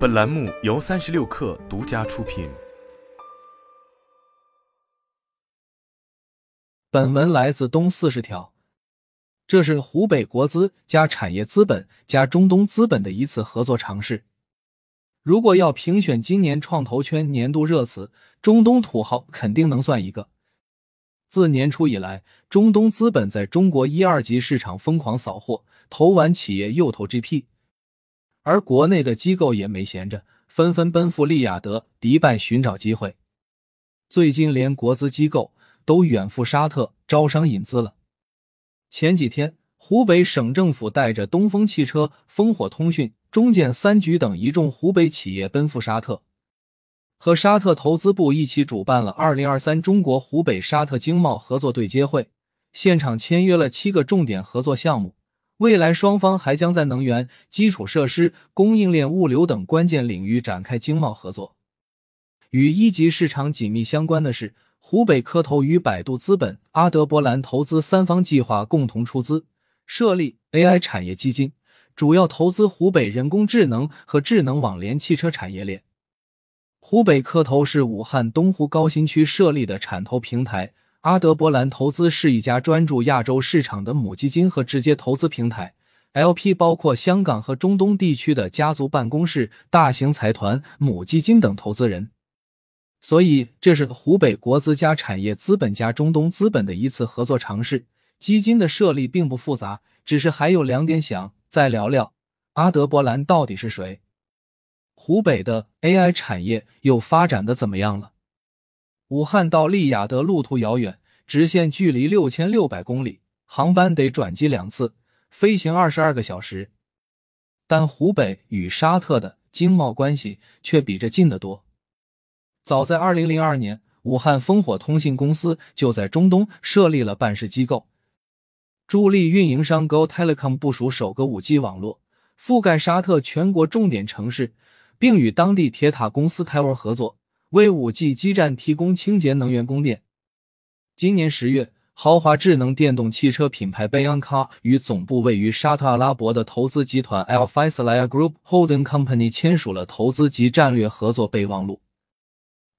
本栏目由三十六氪独家出品。本文来自东四十条，这是湖北国资加产业资本加中东资本的一次合作尝试。如果要评选今年创投圈年度热词，中东土豪肯定能算一个。自年初以来，中东资本在中国一二级市场疯狂扫货，投完企业又投 GP，而国内的机构也没闲着，纷纷奔赴利雅得、迪拜寻找机会。最近连国资机构都远赴沙特招商引资了。前几天，湖北省政府带着东风汽车、烽火通讯、中建三局等一众湖北企业奔赴沙特。和沙特投资部一起主办了二零二三中国湖北沙特经贸合作对接会，现场签约了七个重点合作项目。未来双方还将在能源、基础设施、供应链、物流等关键领域展开经贸合作。与一级市场紧密相关的是，湖北科投与百度资本、阿德伯兰投资三方计划共同出资设立 AI 产业基金，主要投资湖北人工智能和智能网联汽车产业链。湖北科投是武汉东湖高新区设立的产投平台，阿德伯兰投资是一家专注亚洲市场的母基金和直接投资平台，LP 包括香港和中东地区的家族办公室、大型财团、母基金等投资人。所以，这是湖北国资加产业资本加中东资本的一次合作尝试。基金的设立并不复杂，只是还有两点想再聊聊：阿德伯兰到底是谁？湖北的 AI 产业又发展的怎么样了？武汉到利雅得路途遥远，直线距离六千六百公里，航班得转机两次，飞行二十二个小时。但湖北与沙特的经贸关系却比这近得多。早在二零零二年，武汉烽火通信公司就在中东设立了办事机构，助力运营商 Go Telecom 部署首个五 G 网络，覆盖沙特全国重点城市。并与当地铁塔公司 Tower 合作，为 5G 基站提供清洁能源供电。今年十月，豪华智能电动汽车品牌 Bayan Car 与总部位于沙特阿拉伯的投资集团 Al Faisal Group Holding Company 签署了投资及战略合作备忘录。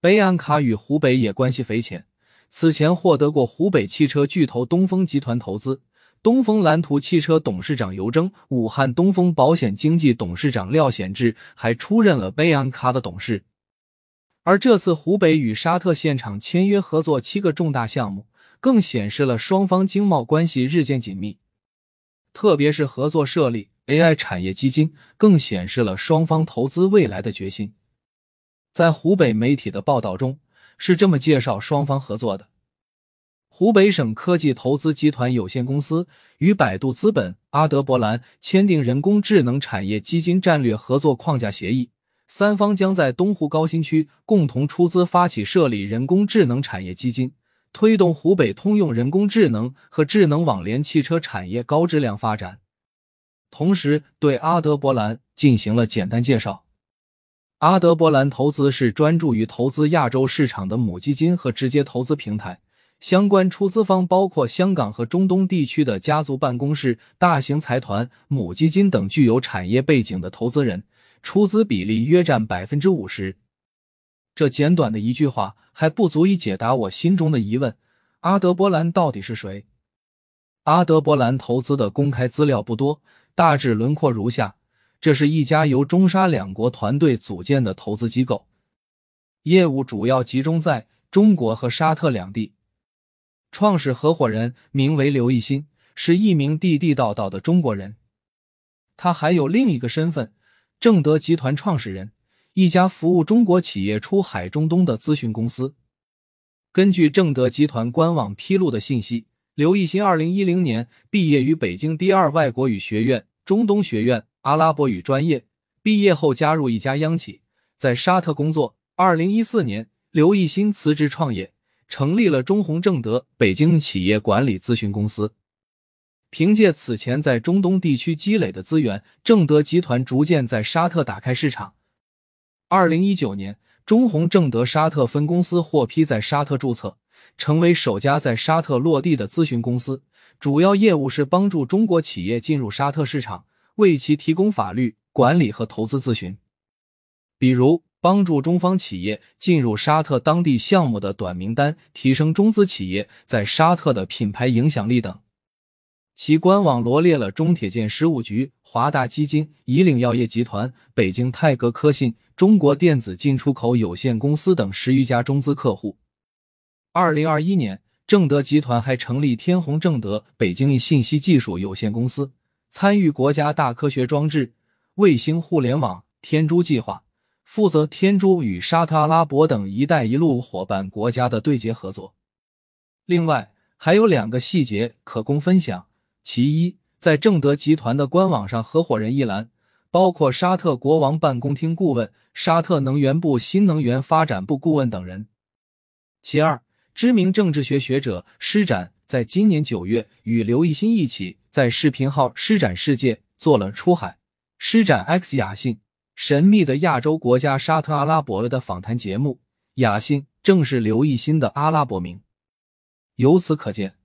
Bayan Car 与湖北也关系匪浅，此前获得过湖北汽车巨头东风集团投资。东风蓝图汽车董事长尤征，武汉东风保险经纪董事长廖显志还出任了贝安卡的董事。而这次湖北与沙特现场签约合作七个重大项目，更显示了双方经贸关系日渐紧密。特别是合作设立 AI 产业基金，更显示了双方投资未来的决心。在湖北媒体的报道中，是这么介绍双方合作的。湖北省科技投资集团有限公司与百度资本、阿德伯兰签订人工智能产业基金战略合作框架协议，三方将在东湖高新区共同出资发起设立人工智能产业基金，推动湖北通用人工智能和智能网联汽车产业高质量发展。同时，对阿德伯兰进行了简单介绍。阿德伯兰投资是专注于投资亚洲市场的母基金和直接投资平台。相关出资方包括香港和中东地区的家族办公室、大型财团、母基金等具有产业背景的投资人，出资比例约占百分之五十。这简短的一句话还不足以解答我心中的疑问：阿德伯兰到底是谁？阿德伯兰投资的公开资料不多，大致轮廓如下：这是一家由中沙两国团队组建的投资机构，业务主要集中在中国和沙特两地。创始合伙人名为刘义新，是一名地地道道的中国人。他还有另一个身份，正德集团创始人，一家服务中国企业出海中东的咨询公司。根据正德集团官网披露的信息，刘义新二零一零年毕业于北京第二外国语学院中东学院阿拉伯语专业，毕业后加入一家央企，在沙特工作。二零一四年，刘义新辞职创业。成立了中宏正德北京企业管理咨询公司。凭借此前在中东地区积累的资源，正德集团逐渐在沙特打开市场。二零一九年，中宏正德沙特分公司获批在沙特注册，成为首家在沙特落地的咨询公司。主要业务是帮助中国企业进入沙特市场，为其提供法律、管理和投资咨询。比如帮助中方企业进入沙特当地项目的短名单，提升中资企业在沙特的品牌影响力等。其官网罗列了中铁建事务局、华大基金、以岭药业集团、北京泰格科信、中国电子进出口有限公司等十余家中资客户。二零二一年，正德集团还成立天弘正德北京信息技术有限公司，参与国家大科学装置、卫星互联网“天珠计划”，负责天珠与沙特阿拉伯等“一带一路”伙伴国家的对接合作。另外，还有两个细节可供分享。其一，在正德集团的官网上，合伙人一栏包括沙特国王办公厅顾问、沙特能源部新能源发展部顾问等人。其二，知名政治学学者施展在今年九月与刘奕欣一起在视频号“施展世界”做了出海施展 X 雅信神秘的亚洲国家沙特阿拉伯的访谈节目，雅信正是刘奕欣的阿拉伯名。由此可见。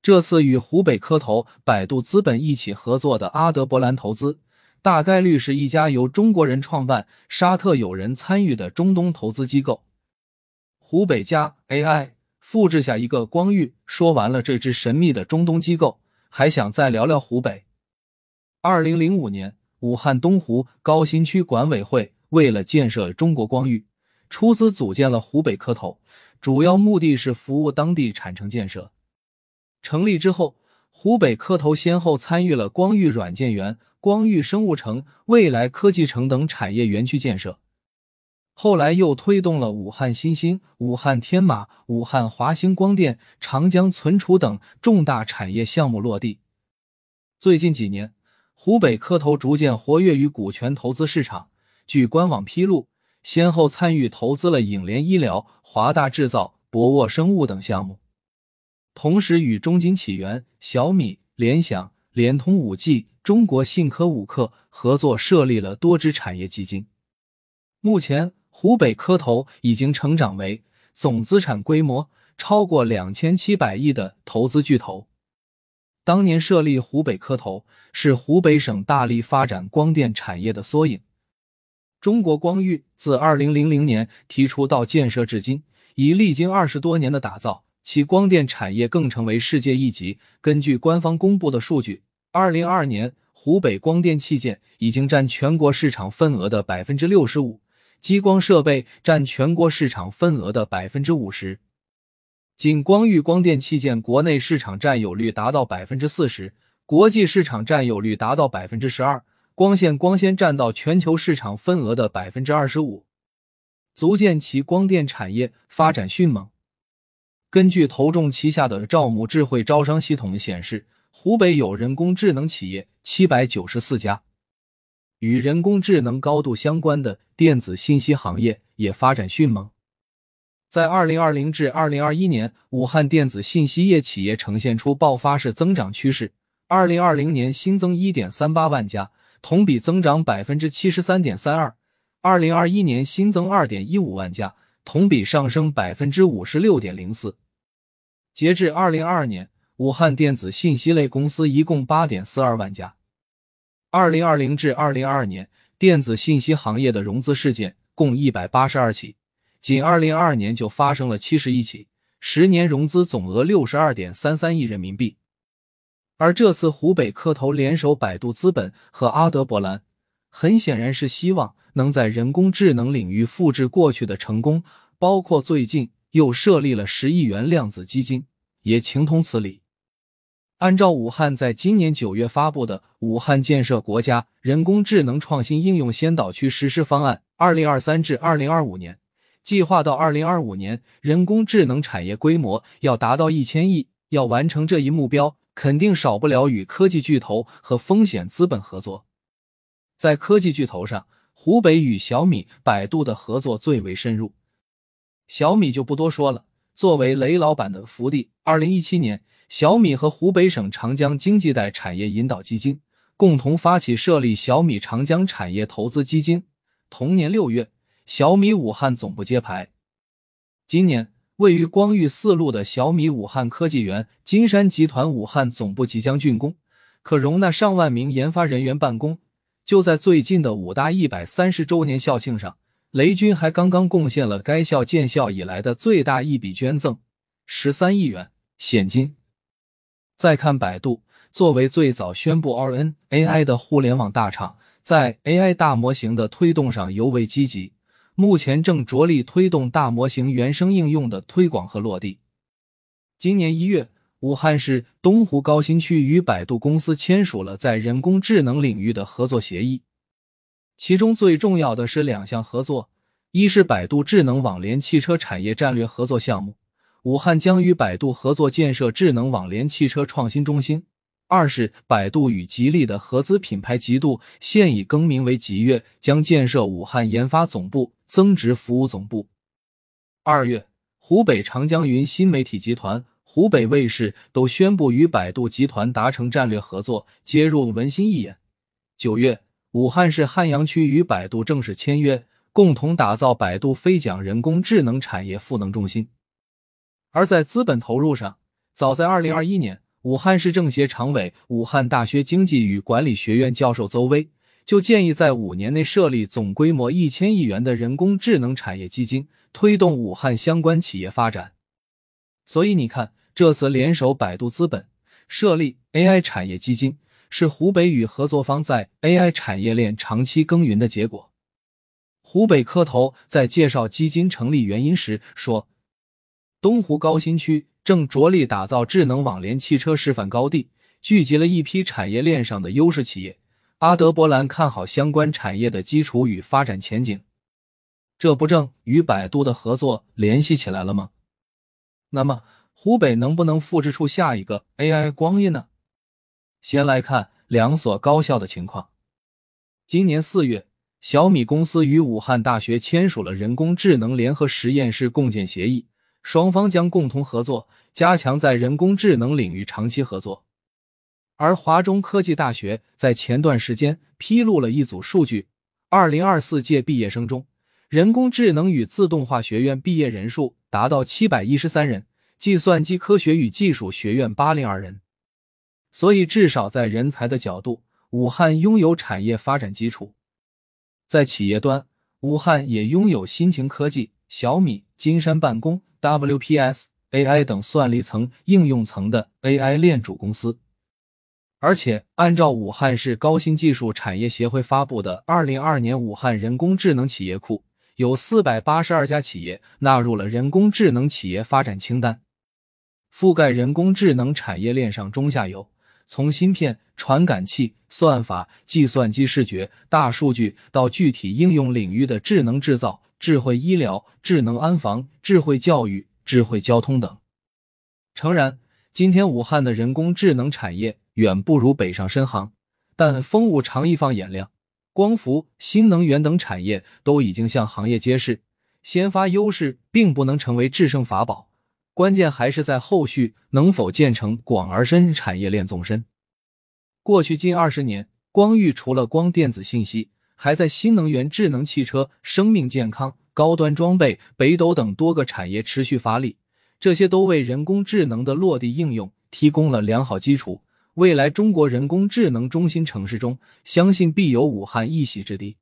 这次与湖北科投、百度资本一起合作的阿德伯兰投资，大概率是一家由中国人创办、沙特友人参与的中东投资机构。湖北加 AI 复制下一个光遇，说完了这支神秘的中东机构，还想再聊聊湖北。二零零五年，武汉东湖高新区管委会为了建设中国光遇，出资组建了湖北科投，主要目的是服务当地产城建设。成立之后，湖北科投先后参与了光裕软件园、光裕生物城、未来科技城等产业园区建设。后来又推动了武汉新兴、武汉天马、武汉华星光电、长江存储等重大产业项目落地。最近几年，湖北科投逐渐活跃于股权投资市场。据官网披露，先后参与投资了影联医疗、华大制造、博沃生物等项目。同时，与中金起源、小米、联想、联通、五 G、中国信科、五克合作设立了多支产业基金。目前，湖北科投已经成长为总资产规模超过两千七百亿的投资巨头。当年设立湖北科投，是湖北省大力发展光电产业的缩影。中国光遇自二零零零年提出到建设至今，已历经二十多年的打造。其光电产业更成为世界一级。根据官方公布的数据，二零二二年湖北光电器件已经占全国市场份额的百分之六十五，激光设备占全国市场份额的百分之五十。仅光遇光电器件国内市场占有率达到百分之四十，国际市场占有率达到百分之十二。光线光纤占到全球市场份额的百分之二十五，足见其光电产业发展迅猛。根据投众旗下的赵母智慧招商系统显示，湖北有人工智能企业七百九十四家，与人工智能高度相关的电子信息行业也发展迅猛。在二零二零至二零二一年，武汉电子信息业企业呈现出爆发式增长趋势。二零二零年新增一点三八万家，同比增长百分之七十三点三二；二零二一年新增二点一五万家。同比上升百分之五十六点零四。截至二零二二年，武汉电子信息类公司一共八点四二万家。二零二零至二零二二年，电子信息行业的融资事件共一百八十二起，仅二零二二年就发生了七十一起，十年融资总额六十二点三三亿人民币。而这次湖北科投联手百度资本和阿德伯兰，很显然是希望。能在人工智能领域复制过去的成功，包括最近又设立了十亿元量子基金，也情同此理。按照武汉在今年九月发布的《武汉建设国家人工智能创新应用先导区实施方案（二零二三至二零二五年）》，计划到二零二五年，人工智能产业规模要达到一千亿。要完成这一目标，肯定少不了与科技巨头和风险资本合作。在科技巨头上，湖北与小米、百度的合作最为深入，小米就不多说了。作为雷老板的福地，二零一七年，小米和湖北省长江经济带产业引导基金共同发起设立小米长江产业投资基金。同年六月，小米武汉总部揭牌。今年，位于光裕四路的小米武汉科技园金山集团武汉总部即将竣工，可容纳上万名研发人员办公。就在最近的武大一百三十周年校庆上，雷军还刚刚贡献了该校建校以来的最大一笔捐赠——十三亿元现金。再看百度，作为最早宣布 RN AI 的互联网大厂，在 AI 大模型的推动上尤为积极，目前正着力推动大模型原生应用的推广和落地。今年一月。武汉市东湖高新区与百度公司签署了在人工智能领域的合作协议，其中最重要的是两项合作：一是百度智能网联汽车产业战略合作项目，武汉将与百度合作建设智能网联汽车创新中心；二是百度与吉利的合资品牌极度现已更名为极越，将建设武汉研发总部、增值服务总部。二月，湖北长江云新媒体集团。湖北卫视都宣布与百度集团达成战略合作，接入文心一言。九月，武汉市汉阳区与百度正式签约，共同打造百度飞桨人工智能产业赋能中心。而在资本投入上，早在二零二一年，武汉市政协常委、武汉大学经济与管理学院教授邹威就建议在五年内设立总规模一千亿元的人工智能产业基金，推动武汉相关企业发展。所以你看。这次联手百度资本设立 AI 产业基金，是湖北与合作方在 AI 产业链长期耕耘的结果。湖北科投在介绍基金成立原因时说：“东湖高新区正着力打造智能网联汽车示范高地，聚集了一批产业链上的优势企业。阿德伯兰看好相关产业的基础与发展前景，这不正与百度的合作联系起来了吗？那么。”湖北能不能复制出下一个 AI 光阴呢？先来看两所高校的情况。今年四月，小米公司与武汉大学签署了人工智能联合实验室共建协议，双方将共同合作，加强在人工智能领域长期合作。而华中科技大学在前段时间披露了一组数据：二零二四届毕业生中，人工智能与自动化学院毕业人数达到七百一十三人。计算机科学与技术学院八零二人，所以至少在人才的角度，武汉拥有产业发展基础。在企业端，武汉也拥有新晴科技、小米、金山办公、WPS AI 等算力层、应用层的 AI 链主公司。而且，按照武汉市高新技术产业协会发布的二零二二年武汉人工智能企业库，有四百八十二家企业纳入了人工智能企业发展清单。覆盖人工智能产业链上中下游，从芯片、传感器、算法、计算机视觉、大数据到具体应用领域的智能制造、智慧医疗、智能安防、智慧教育、智慧交通等。诚然，今天武汉的人工智能产业远不如北上深杭，但风物长宜放眼量，光伏、新能源等产业都已经向行业揭示，先发优势并不能成为制胜法宝。关键还是在后续能否建成广而深产业链纵深。过去近二十年，光域除了光电子信息，还在新能源、智能汽车、生命健康、高端装备、北斗等多个产业持续发力，这些都为人工智能的落地应用提供了良好基础。未来中国人工智能中心城市中，相信必有武汉一席之地。